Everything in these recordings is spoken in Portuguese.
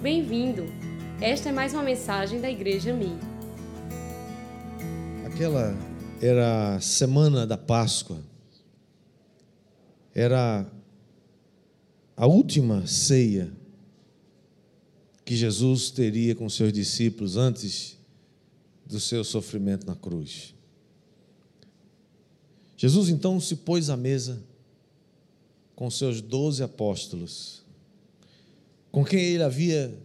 Bem-vindo! Esta é mais uma mensagem da Igreja Mi. Aquela era a semana da Páscoa. Era a última ceia que Jesus teria com seus discípulos antes do seu sofrimento na cruz. Jesus então se pôs à mesa com seus doze apóstolos, com quem ele havia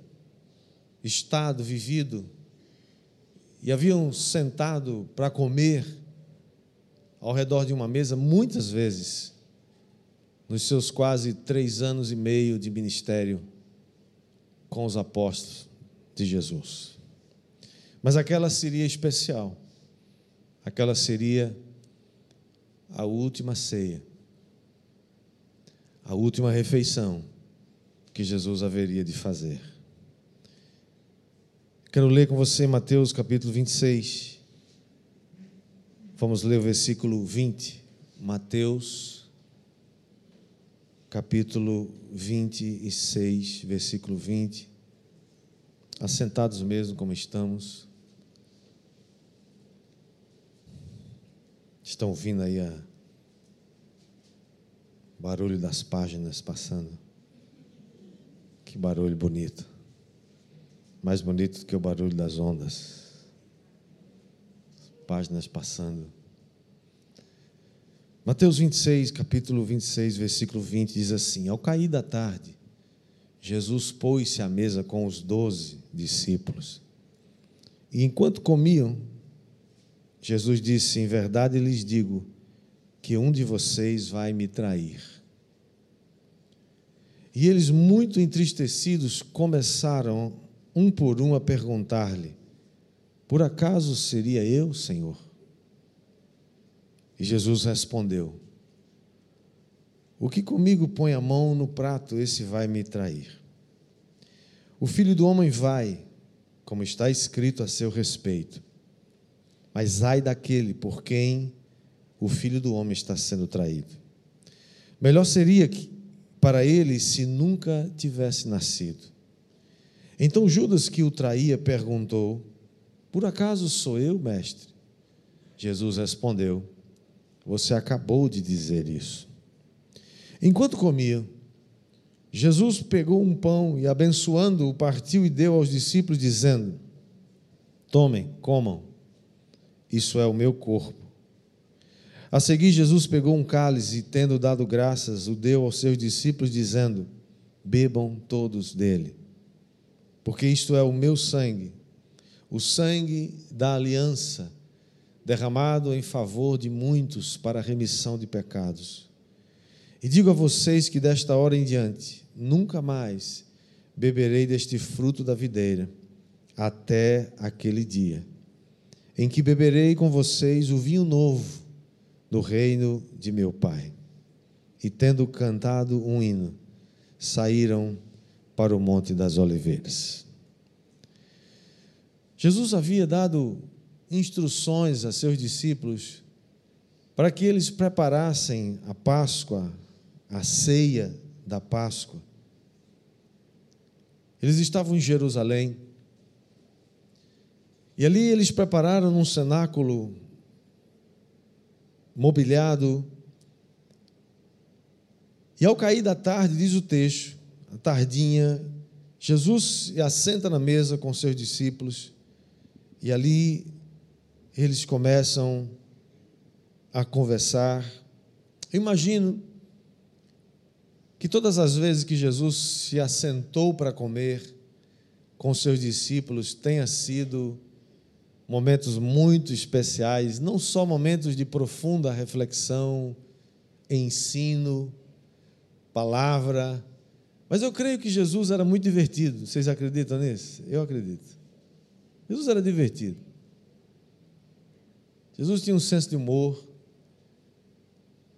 estado, vivido, e haviam sentado para comer ao redor de uma mesa muitas vezes, nos seus quase três anos e meio de ministério com os apóstolos de Jesus. Mas aquela seria especial, aquela seria a última ceia, a última refeição que Jesus haveria de fazer. Quero ler com você Mateus capítulo 26. Vamos ler o versículo 20. Mateus capítulo 26, versículo 20. Assentados mesmo como estamos. Estão ouvindo aí a barulho das páginas passando. Que barulho bonito. Mais bonito do que o barulho das ondas. Páginas passando. Mateus 26, capítulo 26, versículo 20 diz assim: Ao cair da tarde, Jesus pôs-se à mesa com os doze discípulos. E enquanto comiam, Jesus disse: Em verdade lhes digo que um de vocês vai me trair. E eles, muito entristecidos, começaram um por um a perguntar-lhe: Por acaso seria eu, Senhor? E Jesus respondeu: O que comigo põe a mão no prato, esse vai me trair. O filho do homem vai, como está escrito a seu respeito. Mas ai daquele por quem o filho do homem está sendo traído. Melhor seria que, para ele se nunca tivesse nascido. Então Judas, que o traía, perguntou: Por acaso sou eu, mestre? Jesus respondeu: Você acabou de dizer isso. Enquanto comia, Jesus pegou um pão e, abençoando-o, partiu e deu aos discípulos, dizendo: Tomem, comam, isso é o meu corpo. A seguir, Jesus pegou um cálice e, tendo dado graças, o deu aos seus discípulos, dizendo: Bebam todos dele porque isto é o meu sangue, o sangue da aliança, derramado em favor de muitos para a remissão de pecados. E digo a vocês que desta hora em diante, nunca mais beberei deste fruto da videira, até aquele dia, em que beberei com vocês o vinho novo do reino de meu Pai. E tendo cantado um hino, saíram para o Monte das Oliveiras. Jesus havia dado instruções a seus discípulos para que eles preparassem a Páscoa, a ceia da Páscoa. Eles estavam em Jerusalém. E ali eles prepararam um cenáculo mobiliado. E ao cair da tarde, diz o texto, tardinha, Jesus se assenta na mesa com seus discípulos e ali eles começam a conversar. Eu imagino que todas as vezes que Jesus se assentou para comer com seus discípulos tenha sido momentos muito especiais, não só momentos de profunda reflexão, ensino, palavra, mas eu creio que Jesus era muito divertido. Vocês acreditam nisso? Eu acredito. Jesus era divertido. Jesus tinha um senso de humor.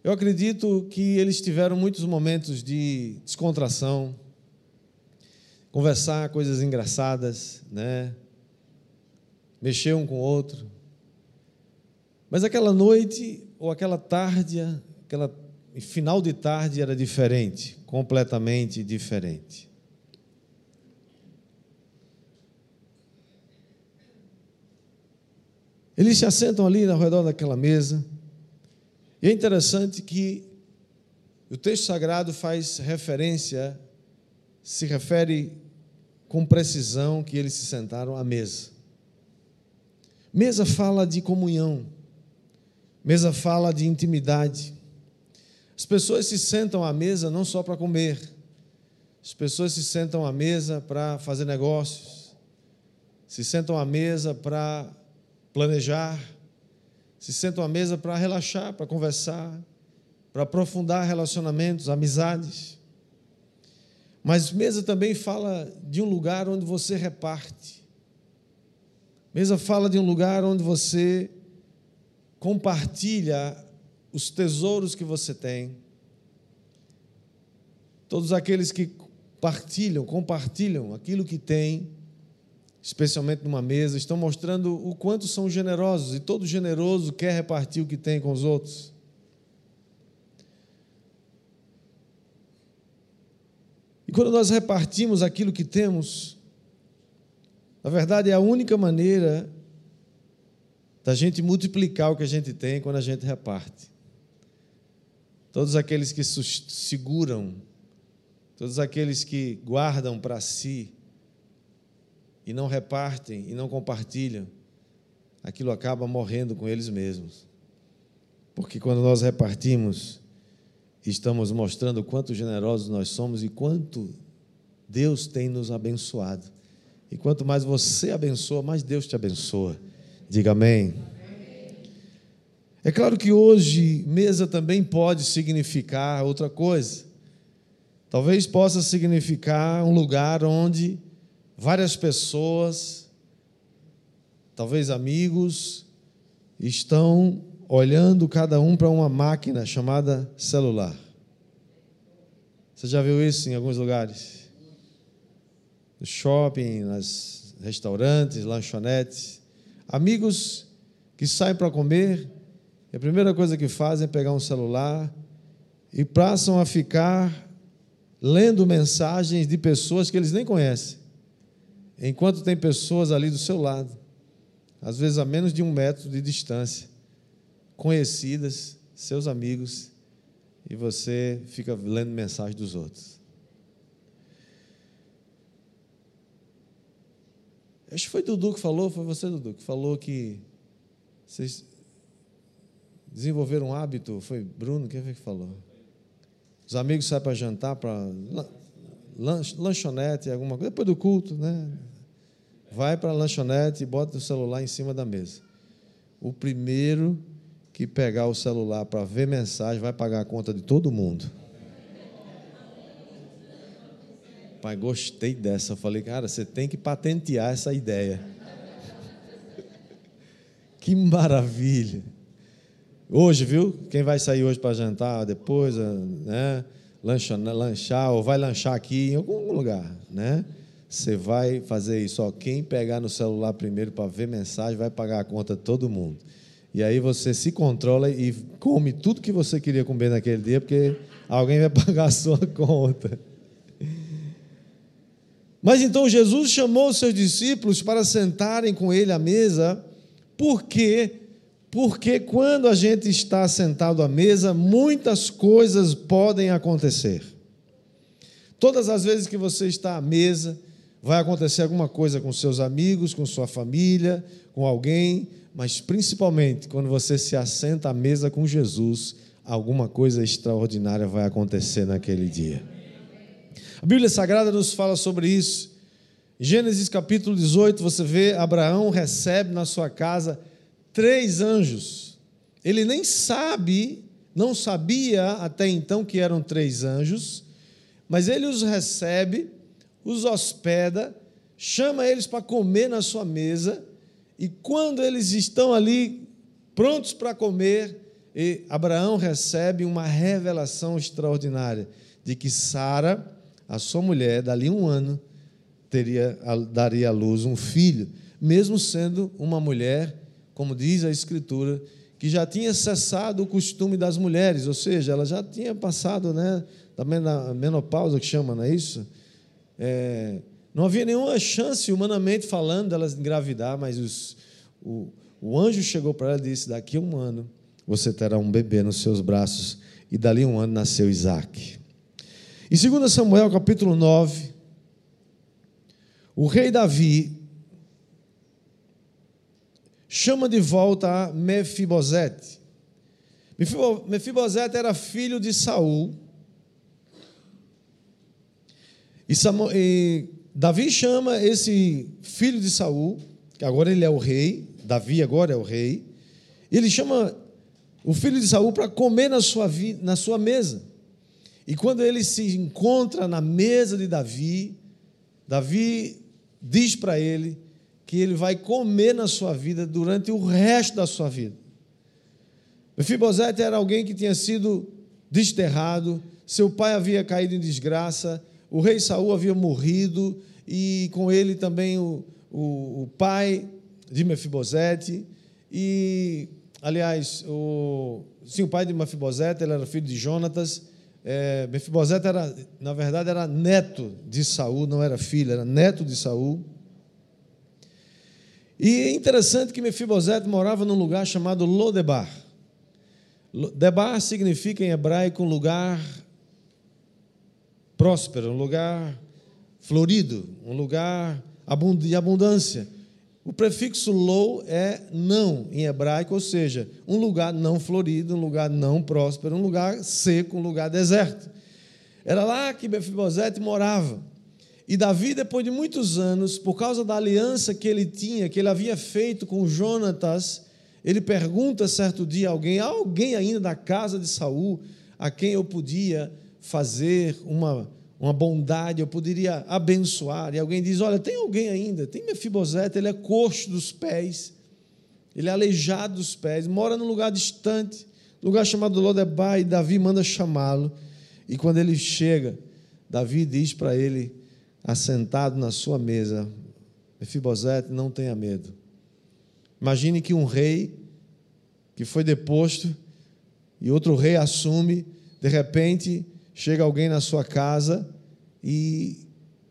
Eu acredito que eles tiveram muitos momentos de descontração, conversar coisas engraçadas, né? mexer um com o outro. Mas aquela noite ou aquela tarde, aquela final de tarde era diferente, completamente diferente. Eles se assentam ali ao redor daquela mesa. E é interessante que o texto sagrado faz referência, se refere com precisão que eles se sentaram à mesa. Mesa fala de comunhão, mesa fala de intimidade. As pessoas se sentam à mesa não só para comer, as pessoas se sentam à mesa para fazer negócios, se sentam à mesa para planejar, se sentam à mesa para relaxar, para conversar, para aprofundar relacionamentos, amizades. Mas mesa também fala de um lugar onde você reparte. Mesa fala de um lugar onde você compartilha os tesouros que você tem. Todos aqueles que partilham, compartilham aquilo que têm, especialmente numa mesa, estão mostrando o quanto são generosos, e todo generoso quer repartir o que tem com os outros. E quando nós repartimos aquilo que temos, na verdade é a única maneira da gente multiplicar o que a gente tem quando a gente reparte. Todos aqueles que seguram, todos aqueles que guardam para si e não repartem e não compartilham, aquilo acaba morrendo com eles mesmos. Porque quando nós repartimos, estamos mostrando quanto generosos nós somos e quanto Deus tem nos abençoado. E quanto mais você abençoa, mais Deus te abençoa. Diga amém. É claro que hoje mesa também pode significar outra coisa. Talvez possa significar um lugar onde várias pessoas, talvez amigos, estão olhando cada um para uma máquina chamada celular. Você já viu isso em alguns lugares? No shopping, nos restaurantes, lanchonetes. Amigos que saem para comer e a primeira coisa que fazem é pegar um celular e passam a ficar lendo mensagens de pessoas que eles nem conhecem, enquanto tem pessoas ali do seu lado, às vezes a menos de um metro de distância conhecidas, seus amigos, e você fica lendo mensagem dos outros. Acho que foi Dudu que falou, foi você, Dudu, que falou que vocês desenvolveram um hábito. Foi Bruno, quem foi que falou? Os amigos saem para jantar, para lanchonete, alguma coisa, depois do culto, né? Vai para a lanchonete e bota o celular em cima da mesa. O primeiro que pegar o celular para ver mensagem vai pagar a conta de todo mundo. Pai, gostei dessa. Eu falei, cara, você tem que patentear essa ideia. Que maravilha. Hoje, viu? Quem vai sair hoje para jantar depois, né? Lanchar, lanchar ou vai lanchar aqui em algum lugar, né? Você vai fazer isso. Ó, quem pegar no celular primeiro para ver mensagem vai pagar a conta todo mundo. E aí você se controla e come tudo que você queria comer naquele dia, porque alguém vai pagar a sua conta. Mas então Jesus chamou os seus discípulos para sentarem com ele à mesa, por quê? Porque quando a gente está sentado à mesa, muitas coisas podem acontecer. Todas as vezes que você está à mesa, vai acontecer alguma coisa com seus amigos, com sua família, com alguém, mas principalmente quando você se assenta à mesa com Jesus, alguma coisa extraordinária vai acontecer naquele dia. A Bíblia Sagrada nos fala sobre isso. Gênesis capítulo 18, você vê Abraão recebe na sua casa três anjos. Ele nem sabe, não sabia até então que eram três anjos, mas ele os recebe, os hospeda, chama eles para comer na sua mesa e quando eles estão ali prontos para comer, Abraão recebe uma revelação extraordinária de que Sara, a sua mulher, dali um ano, teria, daria à luz um filho, mesmo sendo uma mulher, como diz a Escritura, que já tinha cessado o costume das mulheres, ou seja, ela já tinha passado né, da menopausa, que chama, não é isso? É, não havia nenhuma chance, humanamente falando, delas engravidar, mas os, o, o anjo chegou para ela e disse: Daqui a um ano você terá um bebê nos seus braços. E dali um ano nasceu Isaac. Em 2 Samuel capítulo 9, o rei Davi chama de volta a Mefibosete. Mefibosete era filho de Saul. E, Samu, e Davi chama esse filho de Saul, que agora ele é o rei, Davi agora é o rei. Ele chama o filho de Saul para comer na sua, na sua mesa. E quando ele se encontra na mesa de Davi, Davi diz para ele que ele vai comer na sua vida durante o resto da sua vida. Mefibosete era alguém que tinha sido desterrado, seu pai havia caído em desgraça, o rei Saul havia morrido e com ele também o, o, o pai de Mefibosete e aliás o sim o pai de Mefibosete ele era filho de Jonatas é, Mefibosete era na verdade era neto de Saul não era filho era neto de Saul e é interessante que Mefibosete morava num lugar chamado Lodebar. Debar significa em hebraico um lugar próspero, um lugar florido, um lugar de abundância. O prefixo lo é não em hebraico, ou seja, um lugar não florido, um lugar não próspero, um lugar seco, um lugar deserto. Era lá que Mefibosete morava. E Davi, depois de muitos anos, por causa da aliança que ele tinha, que ele havia feito com Jonatas, ele pergunta certo dia a alguém, alguém ainda da casa de Saul a quem eu podia fazer uma, uma bondade, eu poderia abençoar. E alguém diz: Olha, tem alguém ainda, tem Mefibosete, ele é coxo dos pés, ele é aleijado dos pés, mora num lugar distante, lugar chamado Lodebar, e Davi manda chamá-lo. E quando ele chega, Davi diz para ele: assentado na sua mesa. Mefibosete, não tenha medo. Imagine que um rei que foi deposto e outro rei assume, de repente chega alguém na sua casa e,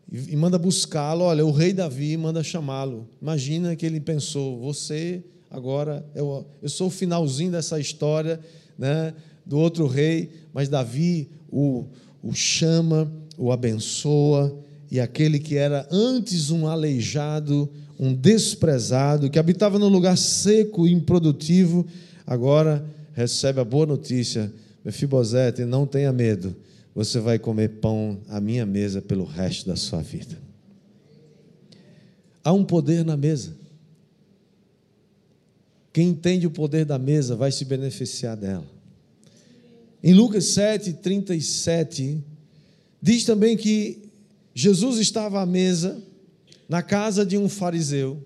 e manda buscá-lo. Olha, o rei Davi manda chamá-lo. Imagina que ele pensou: você agora, eu, eu sou o finalzinho dessa história né, do outro rei, mas Davi o, o chama, o abençoa e aquele que era antes um aleijado, um desprezado, que habitava num lugar seco e improdutivo, agora recebe a boa notícia: Mefibosete, não tenha medo, você vai comer pão à minha mesa pelo resto da sua vida. Há um poder na mesa. Quem entende o poder da mesa vai se beneficiar dela. Em Lucas 7, 37, diz também que Jesus estava à mesa na casa de um fariseu.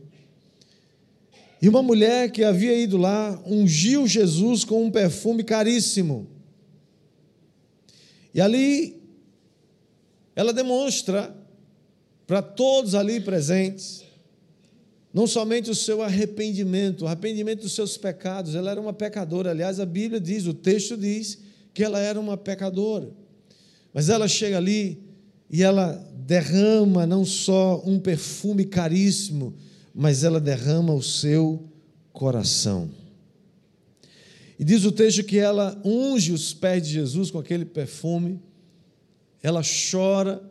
E uma mulher que havia ido lá ungiu Jesus com um perfume caríssimo. E ali ela demonstra para todos ali presentes não somente o seu arrependimento, o arrependimento dos seus pecados. Ela era uma pecadora. Aliás, a Bíblia diz, o texto diz que ela era uma pecadora. Mas ela chega ali e ela derrama não só um perfume caríssimo, mas ela derrama o seu coração. E diz o texto que ela unge os pés de Jesus com aquele perfume, ela chora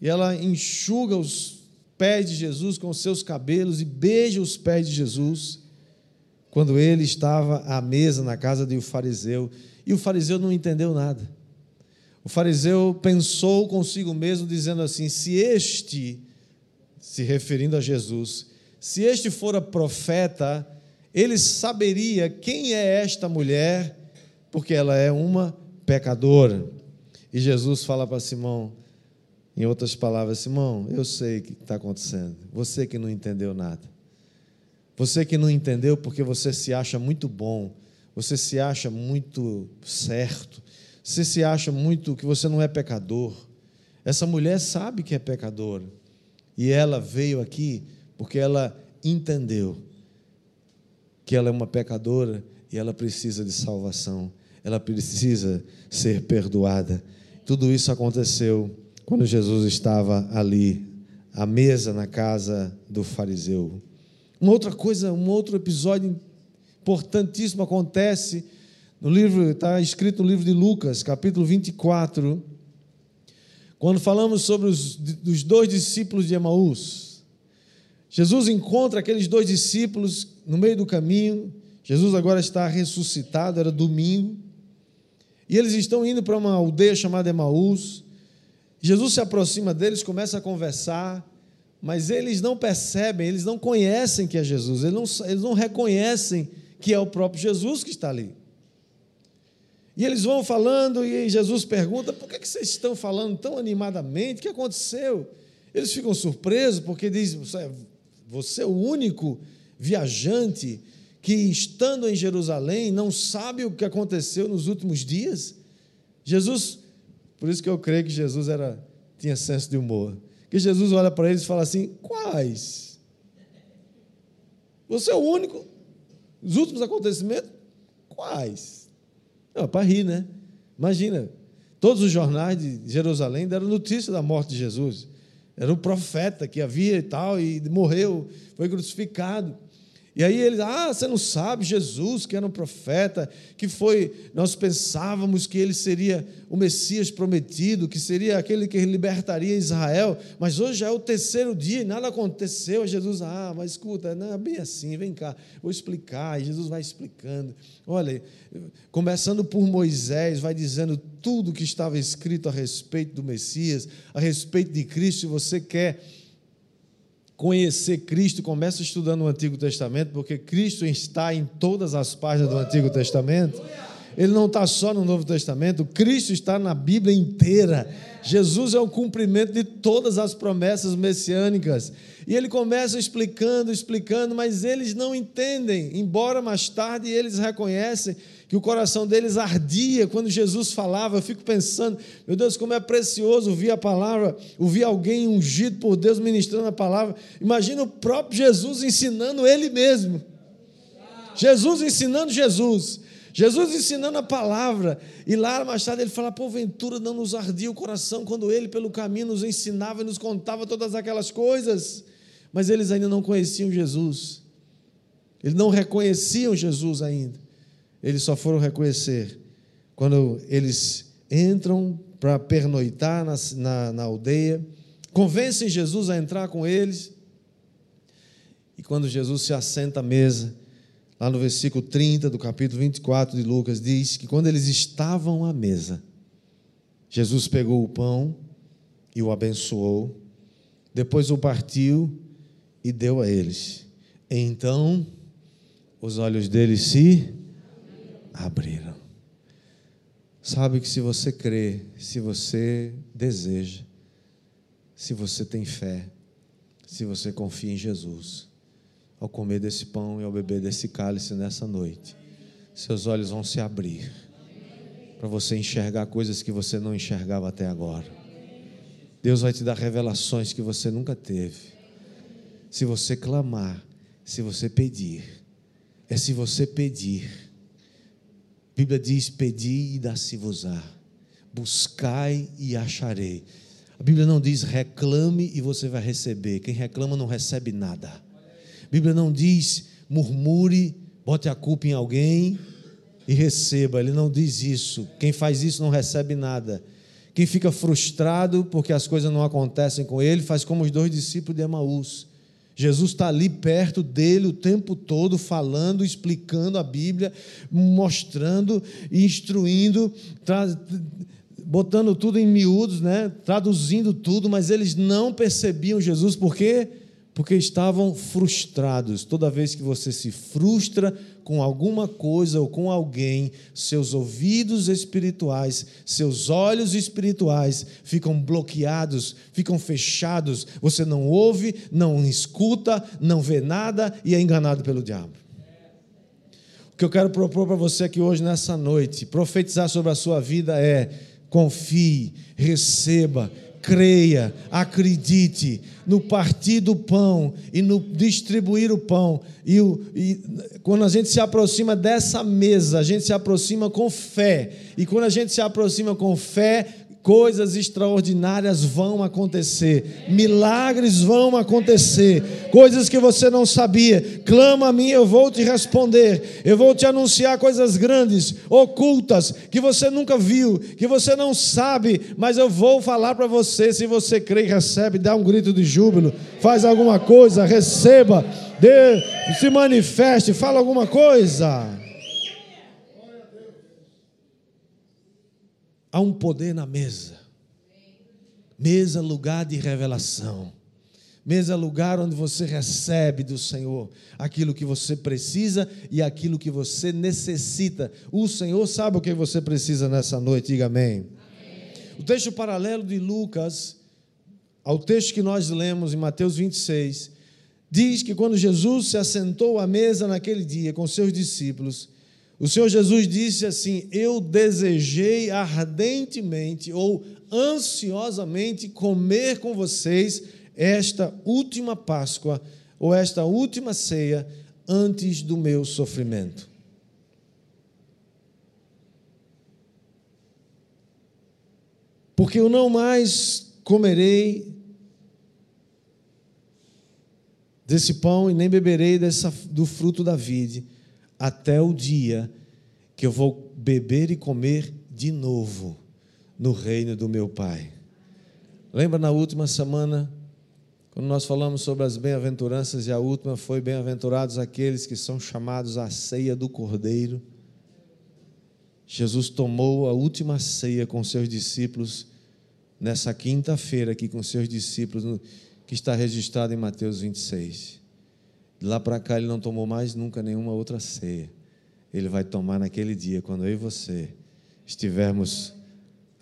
e ela enxuga os pés de Jesus com os seus cabelos e beija os pés de Jesus quando ele estava à mesa na casa de um fariseu. E o fariseu não entendeu nada. O fariseu pensou consigo mesmo, dizendo assim: se este, se referindo a Jesus, se este fora profeta, ele saberia quem é esta mulher, porque ela é uma pecadora. E Jesus fala para Simão, em outras palavras: Simão, eu sei o que está acontecendo, você que não entendeu nada. Você que não entendeu porque você se acha muito bom, você se acha muito certo, você se acha muito que você não é pecador. Essa mulher sabe que é pecadora. E ela veio aqui porque ela entendeu que ela é uma pecadora e ela precisa de salvação. Ela precisa ser perdoada. Tudo isso aconteceu quando Jesus estava ali, à mesa na casa do fariseu. Uma outra coisa, um outro episódio importantíssimo acontece no livro, está escrito no livro de Lucas, capítulo 24, quando falamos sobre os, dois discípulos de Emaús. Jesus encontra aqueles dois discípulos no meio do caminho. Jesus agora está ressuscitado, era domingo. E eles estão indo para uma aldeia chamada Emaús. Jesus se aproxima deles, começa a conversar, mas eles não percebem, eles não conhecem que é Jesus, eles não, eles não reconhecem que é o próprio Jesus que está ali. E eles vão falando, e Jesus pergunta: por que vocês estão falando tão animadamente? O que aconteceu? Eles ficam surpresos, porque diz: você é o único viajante que, estando em Jerusalém, não sabe o que aconteceu nos últimos dias? Jesus por isso que eu creio que Jesus era, tinha senso de humor. Que Jesus olha para eles e fala assim: quais? Você é o único. Os últimos acontecimentos? Quais? Não, para rir, né? Imagina, todos os jornais de Jerusalém deram notícia da morte de Jesus. Era um profeta que havia e tal, e morreu, foi crucificado. E aí eles, ah, você não sabe, Jesus, que era um profeta, que foi, nós pensávamos que ele seria o Messias prometido, que seria aquele que libertaria Israel, mas hoje já é o terceiro dia e nada aconteceu. Jesus, ah, mas escuta, não é bem assim, vem cá, vou explicar. E Jesus vai explicando. Olha, começando por Moisés, vai dizendo tudo que estava escrito a respeito do Messias, a respeito de Cristo, se você quer conhecer Cristo, começa estudando o Antigo Testamento, porque Cristo está em todas as páginas do Antigo Testamento. Ele não está só no Novo Testamento, Cristo está na Bíblia inteira. Jesus é o cumprimento de todas as promessas messiânicas. E ele começa explicando, explicando, mas eles não entendem, embora mais tarde eles reconhecem que o coração deles ardia quando Jesus falava. Eu fico pensando, meu Deus, como é precioso ouvir a palavra, ouvir alguém ungido por Deus ministrando a palavra. Imagina o próprio Jesus ensinando ele mesmo. Jesus ensinando Jesus. Jesus ensinando a palavra, e lá mais tarde ele fala: porventura não nos ardia o coração quando ele pelo caminho nos ensinava e nos contava todas aquelas coisas, mas eles ainda não conheciam Jesus, eles não reconheciam Jesus ainda eles só foram reconhecer quando eles entram para pernoitar na, na, na aldeia, convencem Jesus a entrar com eles, e quando Jesus se assenta à mesa, lá no versículo 30 do capítulo 24 de Lucas, diz que quando eles estavam à mesa, Jesus pegou o pão e o abençoou, depois o partiu e deu a eles. Então, os olhos deles se abriram. Sabe que se você crê, se você deseja, se você tem fé, se você confia em Jesus, ao comer desse pão e ao beber desse cálice nessa noite, seus olhos vão se abrir para você enxergar coisas que você não enxergava até agora. Deus vai te dar revelações que você nunca teve. Se você clamar, se você pedir, é se você pedir Bíblia diz: Pedi e dá-se-vos-á, buscai e acharei. A Bíblia não diz reclame e você vai receber. Quem reclama não recebe nada. A Bíblia não diz murmure, bote a culpa em alguém e receba. Ele não diz isso. Quem faz isso não recebe nada. Quem fica frustrado porque as coisas não acontecem com ele, faz como os dois discípulos de Emaús. Jesus está ali perto dele o tempo todo, falando, explicando a Bíblia, mostrando, instruindo, botando tudo em miúdos, né? traduzindo tudo, mas eles não percebiam Jesus, por quê? Porque estavam frustrados. Toda vez que você se frustra com alguma coisa ou com alguém, seus ouvidos espirituais, seus olhos espirituais ficam bloqueados, ficam fechados. Você não ouve, não escuta, não vê nada e é enganado pelo diabo. O que eu quero propor para você aqui hoje, nessa noite, profetizar sobre a sua vida é: confie, receba, creia, acredite no partir do pão e no distribuir o pão. E, o, e, quando a gente se aproxima dessa mesa, a gente se aproxima com fé. E quando a gente se aproxima com fé, coisas extraordinárias vão acontecer, milagres vão acontecer, coisas que você não sabia. Clama a mim, eu vou te responder, eu vou te anunciar coisas grandes, ocultas, que você nunca viu, que você não sabe, mas eu vou falar para você. Se você crê e recebe, dá um grito de júbilo, faz alguma coisa, receba, dê, se manifeste, fala alguma coisa. Há um poder na mesa. Mesa, lugar de revelação. Mesa, lugar onde você recebe do Senhor aquilo que você precisa e aquilo que você necessita. O Senhor sabe o que você precisa nessa noite, diga amém. amém. O texto paralelo de Lucas, ao texto que nós lemos em Mateus 26, diz que quando Jesus se assentou à mesa naquele dia com seus discípulos, o Senhor Jesus disse assim: Eu desejei ardentemente ou ansiosamente comer com vocês esta última Páscoa ou esta última ceia antes do meu sofrimento. Porque eu não mais comerei desse pão e nem beberei dessa, do fruto da vide até o dia que eu vou beber e comer de novo no reino do meu Pai. Lembra na última semana, quando nós falamos sobre as bem-aventuranças, e a última foi: Bem-aventurados aqueles que são chamados à ceia do Cordeiro. Jesus tomou a última ceia com seus discípulos nessa quinta-feira aqui com seus discípulos, que está registrado em Mateus 26. De lá para cá ele não tomou mais nunca nenhuma outra ceia. Ele vai tomar naquele dia, quando eu e você estivermos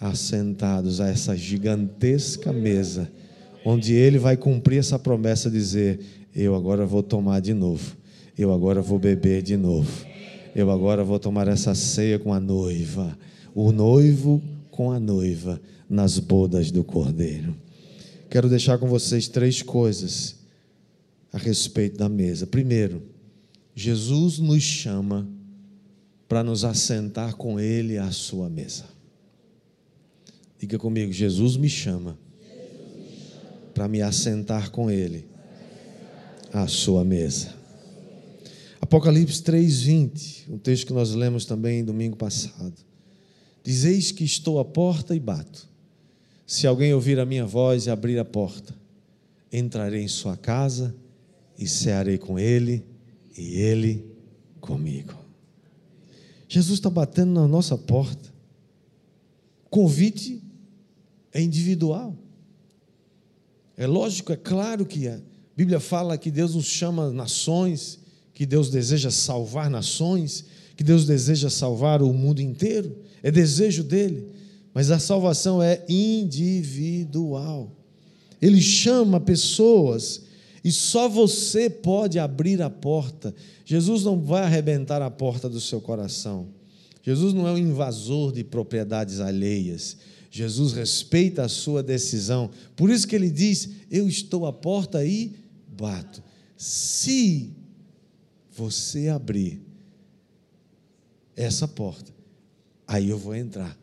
assentados a essa gigantesca mesa, onde ele vai cumprir essa promessa, dizer: Eu agora vou tomar de novo, eu agora vou beber de novo, eu agora vou tomar essa ceia com a noiva, o noivo com a noiva nas bodas do cordeiro. Quero deixar com vocês três coisas a respeito da mesa. Primeiro, Jesus nos chama para nos assentar com Ele à sua mesa. Diga comigo: Jesus me chama para me assentar com Ele à sua mesa. Apocalipse 3:20, um texto que nós lemos também domingo passado. Dizeis que estou à porta e bato. Se alguém ouvir a minha voz e abrir a porta, entrarei em sua casa e cearei com ele e ele comigo. Jesus está batendo na nossa porta. Convite é individual. É lógico, é claro que a Bíblia fala que Deus nos chama nações, que Deus deseja salvar nações, que Deus deseja salvar o mundo inteiro. É desejo dele. Mas a salvação é individual. Ele chama pessoas e só você pode abrir a porta. Jesus não vai arrebentar a porta do seu coração. Jesus não é um invasor de propriedades alheias. Jesus respeita a sua decisão. Por isso que ele diz: Eu estou à porta e bato. Se você abrir essa porta, aí eu vou entrar.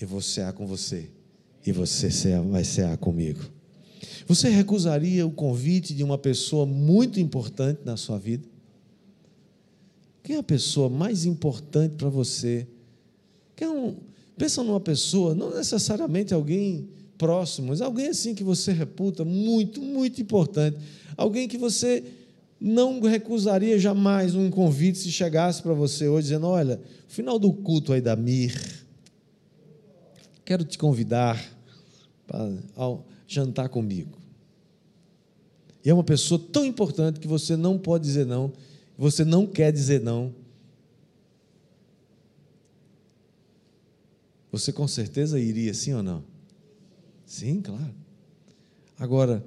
Eu vou cear com você. E você vai cear comigo. Você recusaria o convite de uma pessoa muito importante na sua vida? Quem é a pessoa mais importante para você? Quem é um, pensa numa pessoa, não necessariamente alguém próximo, mas alguém assim que você reputa muito, muito importante. Alguém que você não recusaria jamais um convite se chegasse para você hoje dizendo: Olha, final do culto aí da Mir, quero te convidar para jantar comigo. E é uma pessoa tão importante que você não pode dizer não, você não quer dizer não. Você com certeza iria, sim ou não? Sim, claro. Agora,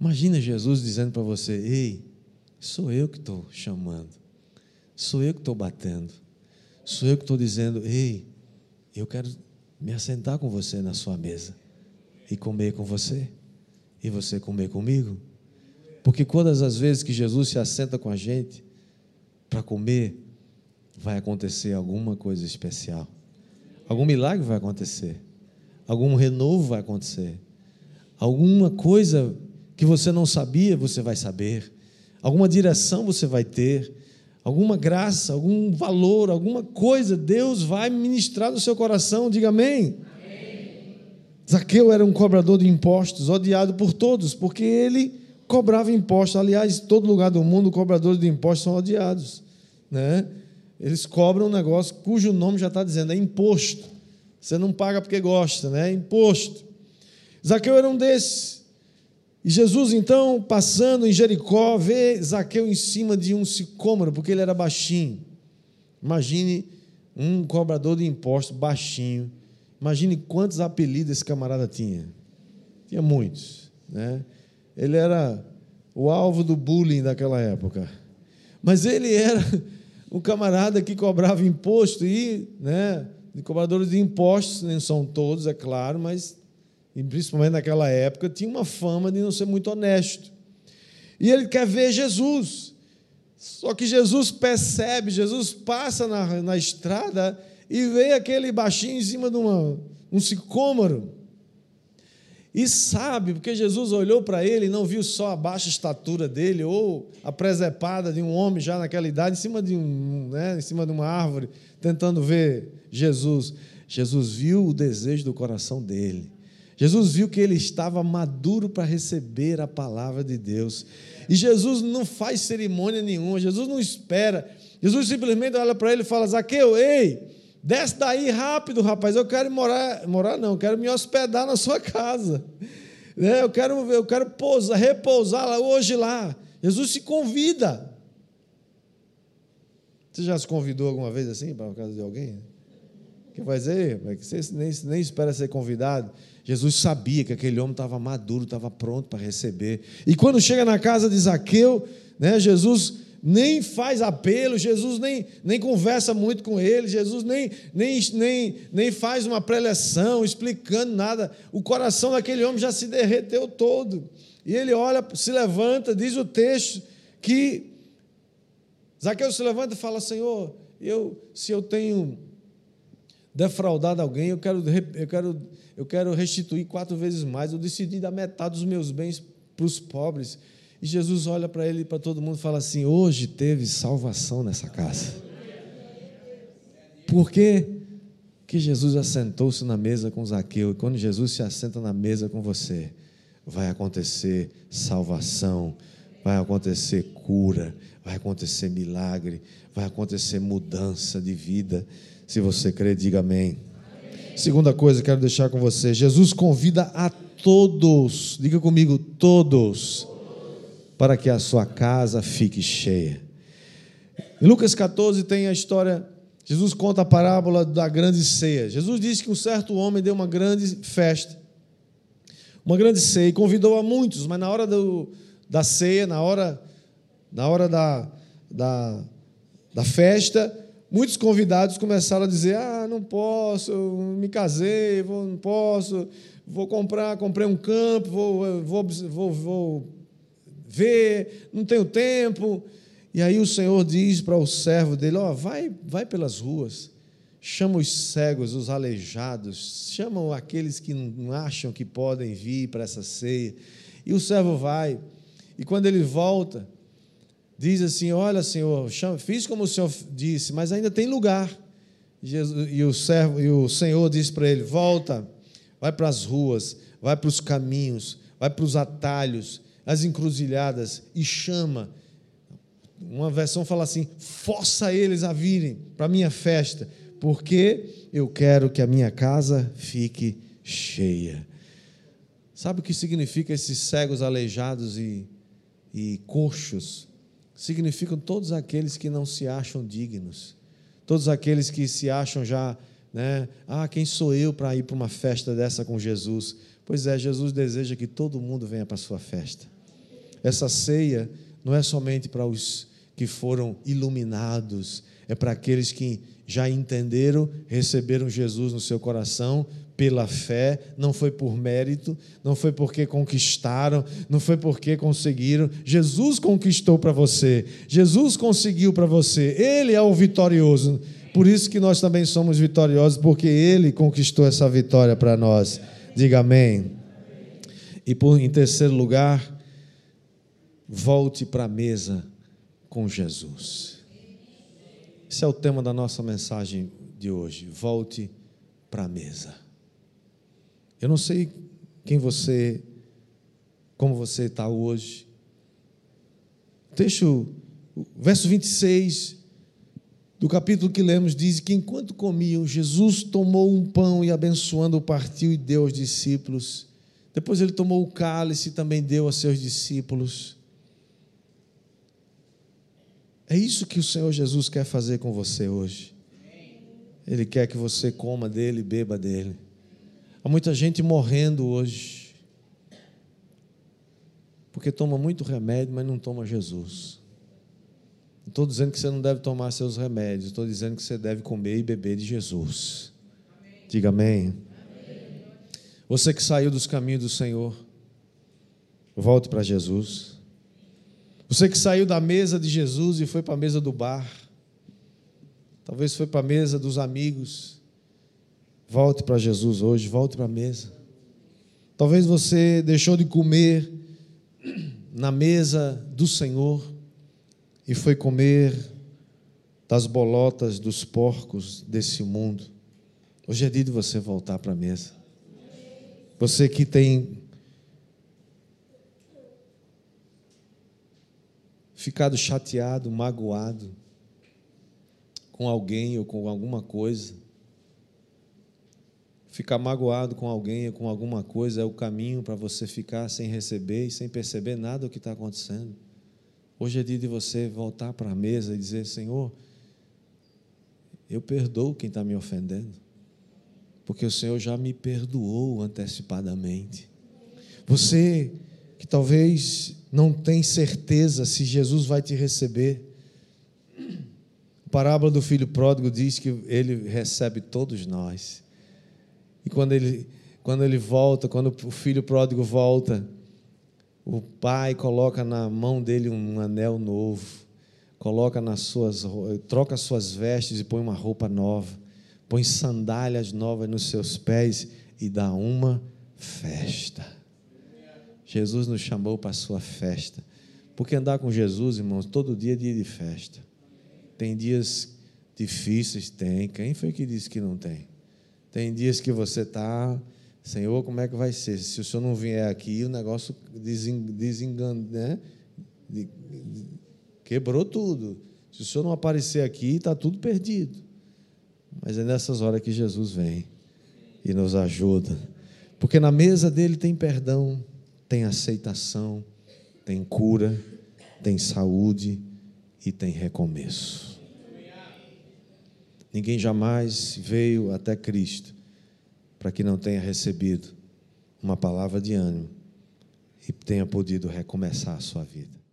imagina Jesus dizendo para você: Ei, sou eu que estou chamando, sou eu que estou batendo, sou eu que estou dizendo: Ei, eu quero me assentar com você na sua mesa e comer com você, e você comer comigo. Porque todas as vezes que Jesus se assenta com a gente para comer, vai acontecer alguma coisa especial. Algum milagre vai acontecer. algum renovo vai acontecer. Alguma coisa que você não sabia, você vai saber. Alguma direção você vai ter. Alguma graça, algum valor, alguma coisa, Deus vai ministrar no seu coração. Diga amém. Zaqueu era um cobrador de impostos, odiado por todos, porque ele cobrava impostos. Aliás, em todo lugar do mundo, cobradores de impostos são odiados. Né? Eles cobram um negócio cujo nome já está dizendo, é imposto. Você não paga porque gosta, né? É imposto. Zaqueu era um desses. E Jesus, então, passando em Jericó, vê Zaqueu em cima de um sicômoro, porque ele era baixinho. Imagine um cobrador de impostos baixinho. Imagine quantos apelidos esse camarada tinha. Tinha muitos. Né? Ele era o alvo do bullying daquela época. Mas ele era um camarada que cobrava imposto e, né, cobradores de impostos, nem são todos, é claro, mas principalmente naquela época, tinha uma fama de não ser muito honesto. E ele quer ver Jesus. Só que Jesus percebe, Jesus passa na, na estrada e vê aquele baixinho em cima de uma, um sicômoro. E sabe, porque Jesus olhou para ele e não viu só a baixa estatura dele ou a presepada de um homem já naquela idade em cima de um, né, em cima de uma árvore, tentando ver Jesus. Jesus viu o desejo do coração dele. Jesus viu que ele estava maduro para receber a palavra de Deus. E Jesus não faz cerimônia nenhuma, Jesus não espera. Jesus simplesmente olha para ele e fala: Zaqueu, ei, desce daí rápido, rapaz. Eu quero morar, morar não, quero me hospedar na sua casa. Né? Eu quero, eu quero pousar, repousar lá, hoje lá. Jesus se convida. Você já se convidou alguma vez assim para a casa de alguém? Que vai dizer, você nem, nem espera ser convidado. Jesus sabia que aquele homem estava maduro, estava pronto para receber. E quando chega na casa de Zaqueu, né, Jesus nem faz apelo, Jesus nem, nem conversa muito com ele, Jesus nem, nem, nem, nem faz uma preleção, explicando nada. O coração daquele homem já se derreteu todo. E ele olha, se levanta, diz o texto que Zaqueu se levanta e fala: Senhor, eu, se eu tenho defraudado alguém, eu quero, eu quero eu quero restituir quatro vezes mais. Eu decidi dar metade dos meus bens para os pobres. E Jesus olha para ele e para todo mundo e fala assim: hoje teve salvação nessa casa. Por quê? Que Jesus assentou-se na mesa com Zaqueu. E quando Jesus se assenta na mesa com você, vai acontecer salvação, vai acontecer cura, vai acontecer milagre, vai acontecer mudança de vida. Se você crê, diga amém. Segunda coisa que quero deixar com você: Jesus convida a todos, diga comigo, todos, para que a sua casa fique cheia. Em Lucas 14 tem a história, Jesus conta a parábola da grande ceia. Jesus disse que um certo homem deu uma grande festa, uma grande ceia, e convidou a muitos, mas na hora do, da ceia, na hora, na hora da, da, da festa, muitos convidados começaram a dizer: Ah, não posso, me casei, vou, não posso, vou comprar, comprei um campo, vou, vou, vou, vou ver, não tenho tempo. E aí o Senhor diz para o servo dele: Ó, oh, vai, vai pelas ruas, chama os cegos, os aleijados, chamam aqueles que não acham que podem vir para essa ceia. E o servo vai, e quando ele volta, diz assim: Olha, Senhor, fiz como o Senhor disse, mas ainda tem lugar. e, o servo, e o Senhor diz para ele: Volta, vai para as ruas, vai para os caminhos, vai para os atalhos, as encruzilhadas e chama. Uma versão fala assim: força eles a virem para a minha festa, porque eu quero que a minha casa fique cheia. Sabe o que significa esses cegos aleijados e, e coxos? significam todos aqueles que não se acham dignos, todos aqueles que se acham já, né? Ah, quem sou eu para ir para uma festa dessa com Jesus? Pois é, Jesus deseja que todo mundo venha para a sua festa. Essa ceia não é somente para os que foram iluminados, é para aqueles que já entenderam, receberam Jesus no seu coração pela fé, não foi por mérito, não foi porque conquistaram, não foi porque conseguiram. Jesus conquistou para você, Jesus conseguiu para você, Ele é o vitorioso. Por isso que nós também somos vitoriosos, porque Ele conquistou essa vitória para nós. Diga amém. E por, em terceiro lugar, volte para a mesa com Jesus. Esse é o tema da nossa mensagem de hoje. Volte para a mesa. Eu não sei quem você, como você está hoje. Texto, verso 26 do capítulo que lemos diz que enquanto comiam, Jesus tomou um pão e abençoando o partiu e deu aos discípulos. Depois ele tomou o cálice e também deu aos seus discípulos. É isso que o Senhor Jesus quer fazer com você hoje. Ele quer que você coma dele, beba dele. Há muita gente morrendo hoje, porque toma muito remédio, mas não toma Jesus. Não estou dizendo que você não deve tomar seus remédios, estou dizendo que você deve comer e beber de Jesus. Amém. Diga amém. amém. Você que saiu dos caminhos do Senhor, volte para Jesus. Você que saiu da mesa de Jesus e foi para a mesa do bar, talvez foi para a mesa dos amigos, volte para Jesus hoje, volte para a mesa. Talvez você deixou de comer na mesa do Senhor e foi comer das bolotas dos porcos desse mundo. Hoje é dia de você voltar para a mesa. Você que tem ficado chateado, magoado com alguém ou com alguma coisa. Ficar magoado com alguém ou com alguma coisa é o caminho para você ficar sem receber e sem perceber nada do que está acontecendo. Hoje é dia de você voltar para a mesa e dizer: Senhor, eu perdoo quem está me ofendendo, porque o Senhor já me perdoou antecipadamente. Você que talvez não tem certeza se Jesus vai te receber. A parábola do filho pródigo diz que ele recebe todos nós. E quando ele, quando ele volta, quando o filho pródigo volta, o pai coloca na mão dele um anel novo, coloca nas suas, troca suas vestes e põe uma roupa nova, põe sandálias novas nos seus pés e dá uma festa. Jesus nos chamou para a sua festa. Porque andar com Jesus, irmãos, todo dia é dia de festa. Tem dias difíceis? Tem. Quem foi que disse que não tem? Tem dias que você está Senhor, como é que vai ser? Se o Senhor não vier aqui, o negócio desengana, né? Quebrou tudo. Se o Senhor não aparecer aqui, está tudo perdido. Mas é nessas horas que Jesus vem e nos ajuda. Porque na mesa dele tem perdão, tem aceitação, tem cura, tem saúde e tem recomeço. Ninguém jamais veio até Cristo para que não tenha recebido uma palavra de ânimo e tenha podido recomeçar a sua vida.